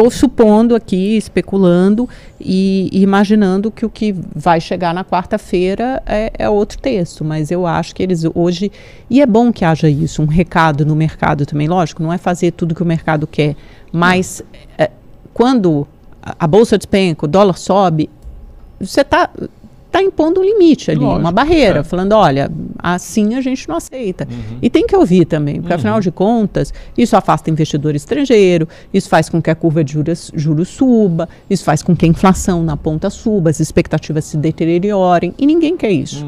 Estou supondo aqui, especulando e, e imaginando que o que vai chegar na quarta-feira é, é outro texto, mas eu acho que eles hoje. E é bom que haja isso, um recado no mercado também, lógico, não é fazer tudo que o mercado quer, mas é, quando a, a bolsa despenca, o dólar sobe, você está tá impondo um limite ali, Lógico, uma barreira, é. falando, olha, assim a gente não aceita. E tem que ouvir também, porque afinal de contas, isso afasta investidor estrangeiro, isso faz com que a curva de juros, juros suba, isso faz com que a inflação na ponta suba, as expectativas se deteriorem, e ninguém quer isso.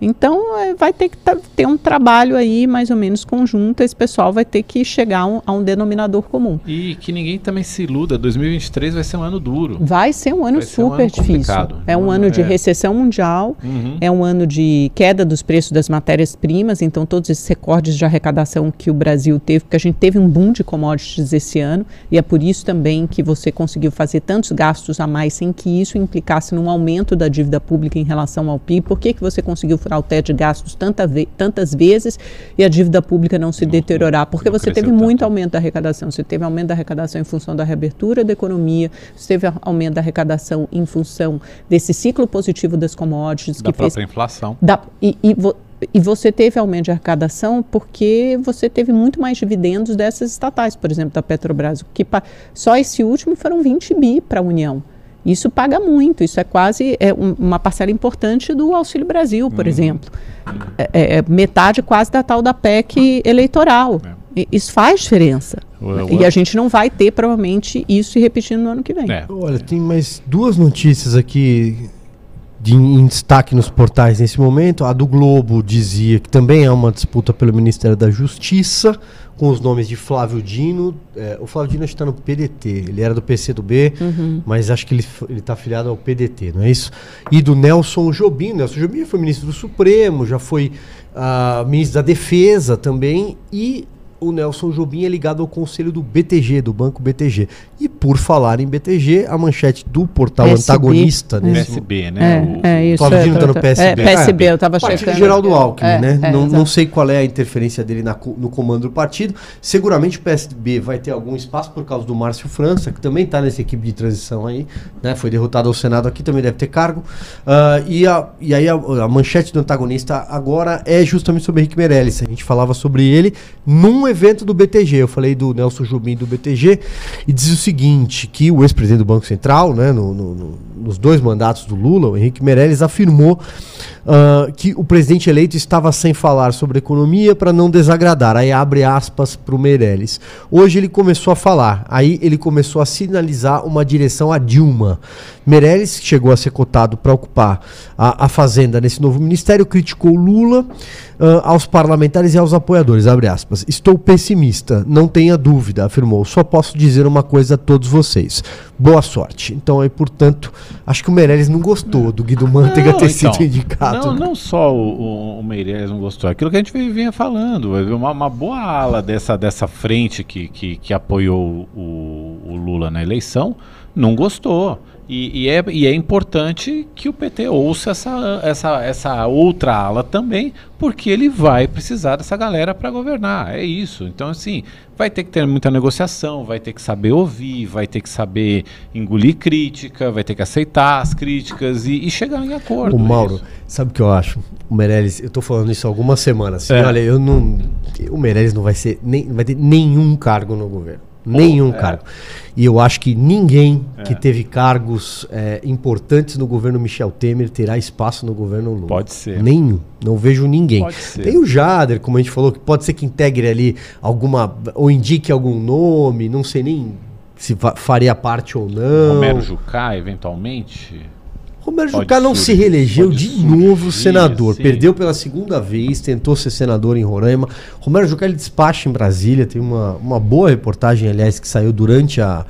Então, é, vai ter que tá- ter um trabalho aí, mais ou menos conjunto, esse pessoal vai ter que chegar a um, a um denominador comum. E que ninguém também se iluda, 2023 vai ser um ano duro. Vai ser um ano Vai ser um super ano difícil. complicado. É um ano ano- de é. recessão mundial, Uhum. é um ano de queda dos preços das matérias-primas, então todos esses recordes de arrecadação que o Brasil teve, porque a gente teve um boom de commodities esse ano, e é por isso também que você conseguiu fazer tantos gastos a mais sem que isso implicasse num aumento da dívida pública em relação ao PIB. Por que, que você conseguiu teto de gastos tanta ve- tantas vezes e a dívida pública não se deteriorar? Porque não você teve cresceu muito tanto. aumento da arrecadação. Você teve aumento da arrecadação em função da reabertura da economia, você teve aumento da arrecadação em função desse ciclo positivo das commodities Da que fez própria inflação. da- e, e vo- e você teve aumento de arrecadação porque você teve muito mais dividendos dessas estatais, por exemplo, da Petrobras. Que só esse último foram 20 bi para a União. Isso paga muito, isso é quase é um- uma parcela importante do Auxílio Brasil, por exemplo. É, é- é metade quase da tal da PEC eleitoral. E- Isso faz diferença. E a gente não vai ter, provavelmente, isso se repetindo no ano que vem. É. Olha, tem mais duas notícias aqui de, em destaque nos portais nesse momento. A do Globo dizia que também é uma disputa pelo Ministério da Justiça, com os nomes de Flávio Dino. É, o Flávio Dino está no PDT, ele era do PCdoB, uhum. mas acho que ele está afiliado ao PDT, não é isso? E do Nelson Jobim. Nelson Jobim foi ministro do Supremo, já foi uh, ministro da Defesa também, e o Nelson Jobim é ligado ao conselho do BTG, do Banco BTG. E por falar em BTG, a manchete do portal PSB, antagonista... É. Nesse PSB, né? É, é isso. Flávio Dino tá no PSB. É, PSB, eu estava checando. Partido Geraldo Alckmin, é, né? É, não, não sei qual é a interferência dele na, no comando do partido. Seguramente o PSB vai ter algum espaço por causa do Márcio França, que também está nessa equipe de transição aí, né? Foi derrotado ao Senado aqui, também deve ter cargo. Uh, e, a, e aí a, a manchete do antagonista agora é justamente sobre Henrique Meirelles. A gente falava sobre ele num evento do BTG. Eu falei do Nelson Jubim do BTG e diz o seguinte: que o ex-presidente do Banco Central, né, no, no, no, nos dois mandatos do Lula, o Henrique Meirelles, afirmou uh, que o presidente eleito estava sem falar sobre economia para não desagradar. Aí abre aspas para o Meirelles. Hoje ele começou a falar, aí ele começou a sinalizar uma direção a Dilma. Meirelles chegou a ser cotado para ocupar a, a, Fazenda nesse novo ministério, criticou Lula uh, aos parlamentares e aos apoiadores. Abre aspas. Estou pessimista, não tenha dúvida, afirmou. Só posso dizer uma coisa a todos vocês. Boa sorte. Então, aí, portanto, acho que o Meirelles não gostou do Guido Mantega não, ter então, sido indicado. Não, não só o, o, Meirelles não gostou, aquilo que a gente vinha falando, uma, uma boa ala dessa, dessa frente que, que, que apoiou o, o Lula na eleição não gostou. E, e, é, e, é, importante que o PT ouça essa, essa, essa outra ala também, porque ele vai precisar dessa galera para governar. É isso. Então, assim, vai ter que ter muita negociação, vai ter que saber ouvir, vai ter que saber engolir crítica, vai ter que aceitar as críticas e, e chegar em acordo. O Mauro, é sabe o que eu acho? O Meirelles, eu estou falando isso há algumas semanas. Assim, é. Olha, eu não. O Meirelles não vai ser. Nem, vai ter nenhum cargo no governo. Nenhum é. cargo. E eu acho que ninguém é. que teve cargos é, importantes no governo Michel Temer terá espaço no governo Lula. Pode ser. Nenhum. Não vejo ninguém. Tem o Jader, como a gente falou, que pode ser que integre ali alguma. ou indique algum nome, não sei nem se faria parte ou não. Romero Jucá, eventualmente. Romero Jucá não se reelegeu de surgir, novo senador. Sim. Perdeu pela segunda vez, tentou ser senador em Roraima. Romero Jucá ele despacha em Brasília. Tem uma, uma boa reportagem, aliás, que saiu durante a,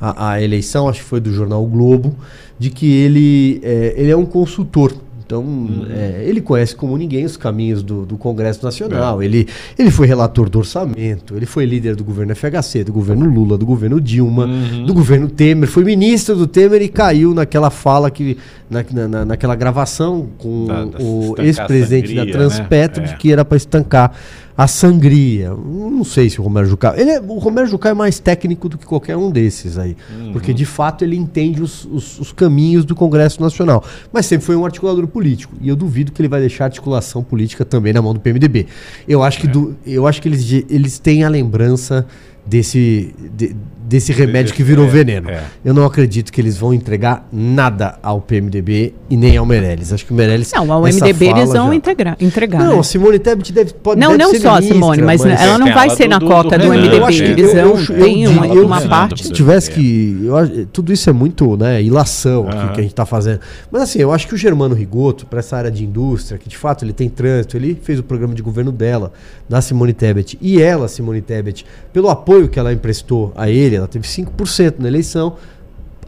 a, a eleição, acho que foi do jornal o Globo, de que ele é, ele é um consultor então, uhum. é, ele conhece como ninguém os caminhos do, do Congresso Nacional. É. Ele, ele foi relator do orçamento, ele foi líder do governo FHC, do governo Lula, do governo Dilma, uhum. do governo Temer, foi ministro do Temer e caiu naquela fala que. Na, na, naquela gravação com da, da o ex-presidente da Transpetro, né? que era para estancar a sangria. Não sei se o Romero Jucá. Ele é, o Romero Jucá é mais técnico do que qualquer um desses aí. Uhum. Porque de fato ele entende os, os, os, caminhos do Congresso Nacional. Mas sempre foi um articulador político. E eu duvido que ele vai deixar a articulação política também na mão do PMDB. Eu acho é. que, do, eu acho que eles, eles têm a lembrança desse. De, desse remédio que virou é, veneno. É. Eu não acredito que eles vão entregar nada ao PMDB e nem ao Meirelles. Acho que o Meirelles. Não, ao MDB eles vão já... entregar, entregar. Não, né? a Simone Tebet deve, pode Não, deve não só a Simone, mas, mas ela não vai ela ser do, na do, cota do, do MDB. Eu acho que eles eu, eu, tem uma, eu, uma parte. Se tivesse que. Eu, tudo isso é muito né, ilação aqui que a gente está fazendo. Mas assim, eu acho que o Germano Rigoto, para essa área de indústria, que de fato ele tem trânsito, ele fez o programa de governo dela, da Simone Tebet. E ela, Simone Tebet, pelo apoio que ela emprestou a ele, ela teve 5% na eleição,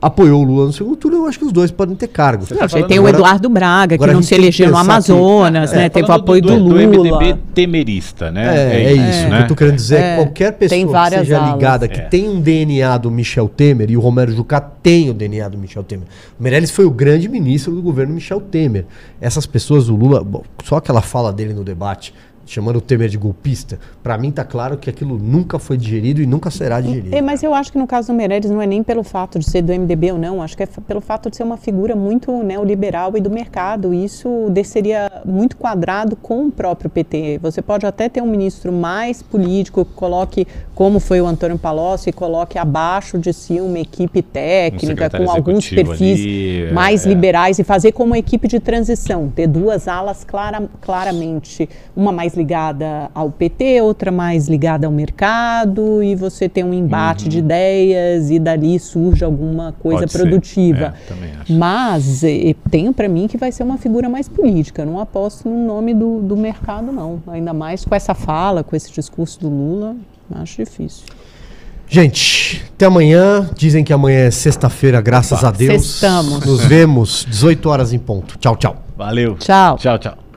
apoiou o Lula no segundo turno, eu acho que os dois podem ter cargos. Não, tá tem o Eduardo Braga, que não se elegeu no Amazonas, que, é, né? Teve o apoio do, do, Lula. Do MDB temerista, né? É, é, é isso. Né? que eu tô querendo dizer é, qualquer pessoa que seja alas. ligada, que é. tem um DNA do Michel Temer, e o Romero Jucá tem o DNA do Michel Temer. O Meirelles foi o grande ministro do governo Michel Temer. Essas pessoas, o Lula, bom, só aquela fala dele no debate, chamando o Temer de golpista, para mim tá claro que aquilo nunca foi digerido e nunca será digerido. É, mas eu acho que no caso do Meirelles não é nem pelo fato de ser do MDB ou não, acho que é pelo fato de ser uma figura muito neoliberal e do mercado. E isso desceria muito quadrado com o próprio PT. Você pode até ter um ministro mais político que coloque, como foi o Antônio Palocci, e coloque abaixo de si uma equipe técnica um com alguns perfis ali, é, mais é, liberais e fazer como uma equipe de transição, ter duas alas clara, claramente, uma mais mais ligada ao PT, outra mais ligada ao mercado, e você tem um embate de ideias e dali surge alguma coisa Pode ser. produtiva. É, também acho. Mas eh, tenho para mim que vai ser uma figura mais política. Não aposto no nome do, do mercado, não. Ainda mais com essa fala, com esse discurso do Lula, acho difícil. Gente, até amanhã. Dizem que amanhã é sexta-feira, graças Opa. a Deus. Sextamos. Nos vemos, 18 horas em ponto. Tchau, tchau. Valeu. Tchau. Tchau, tchau.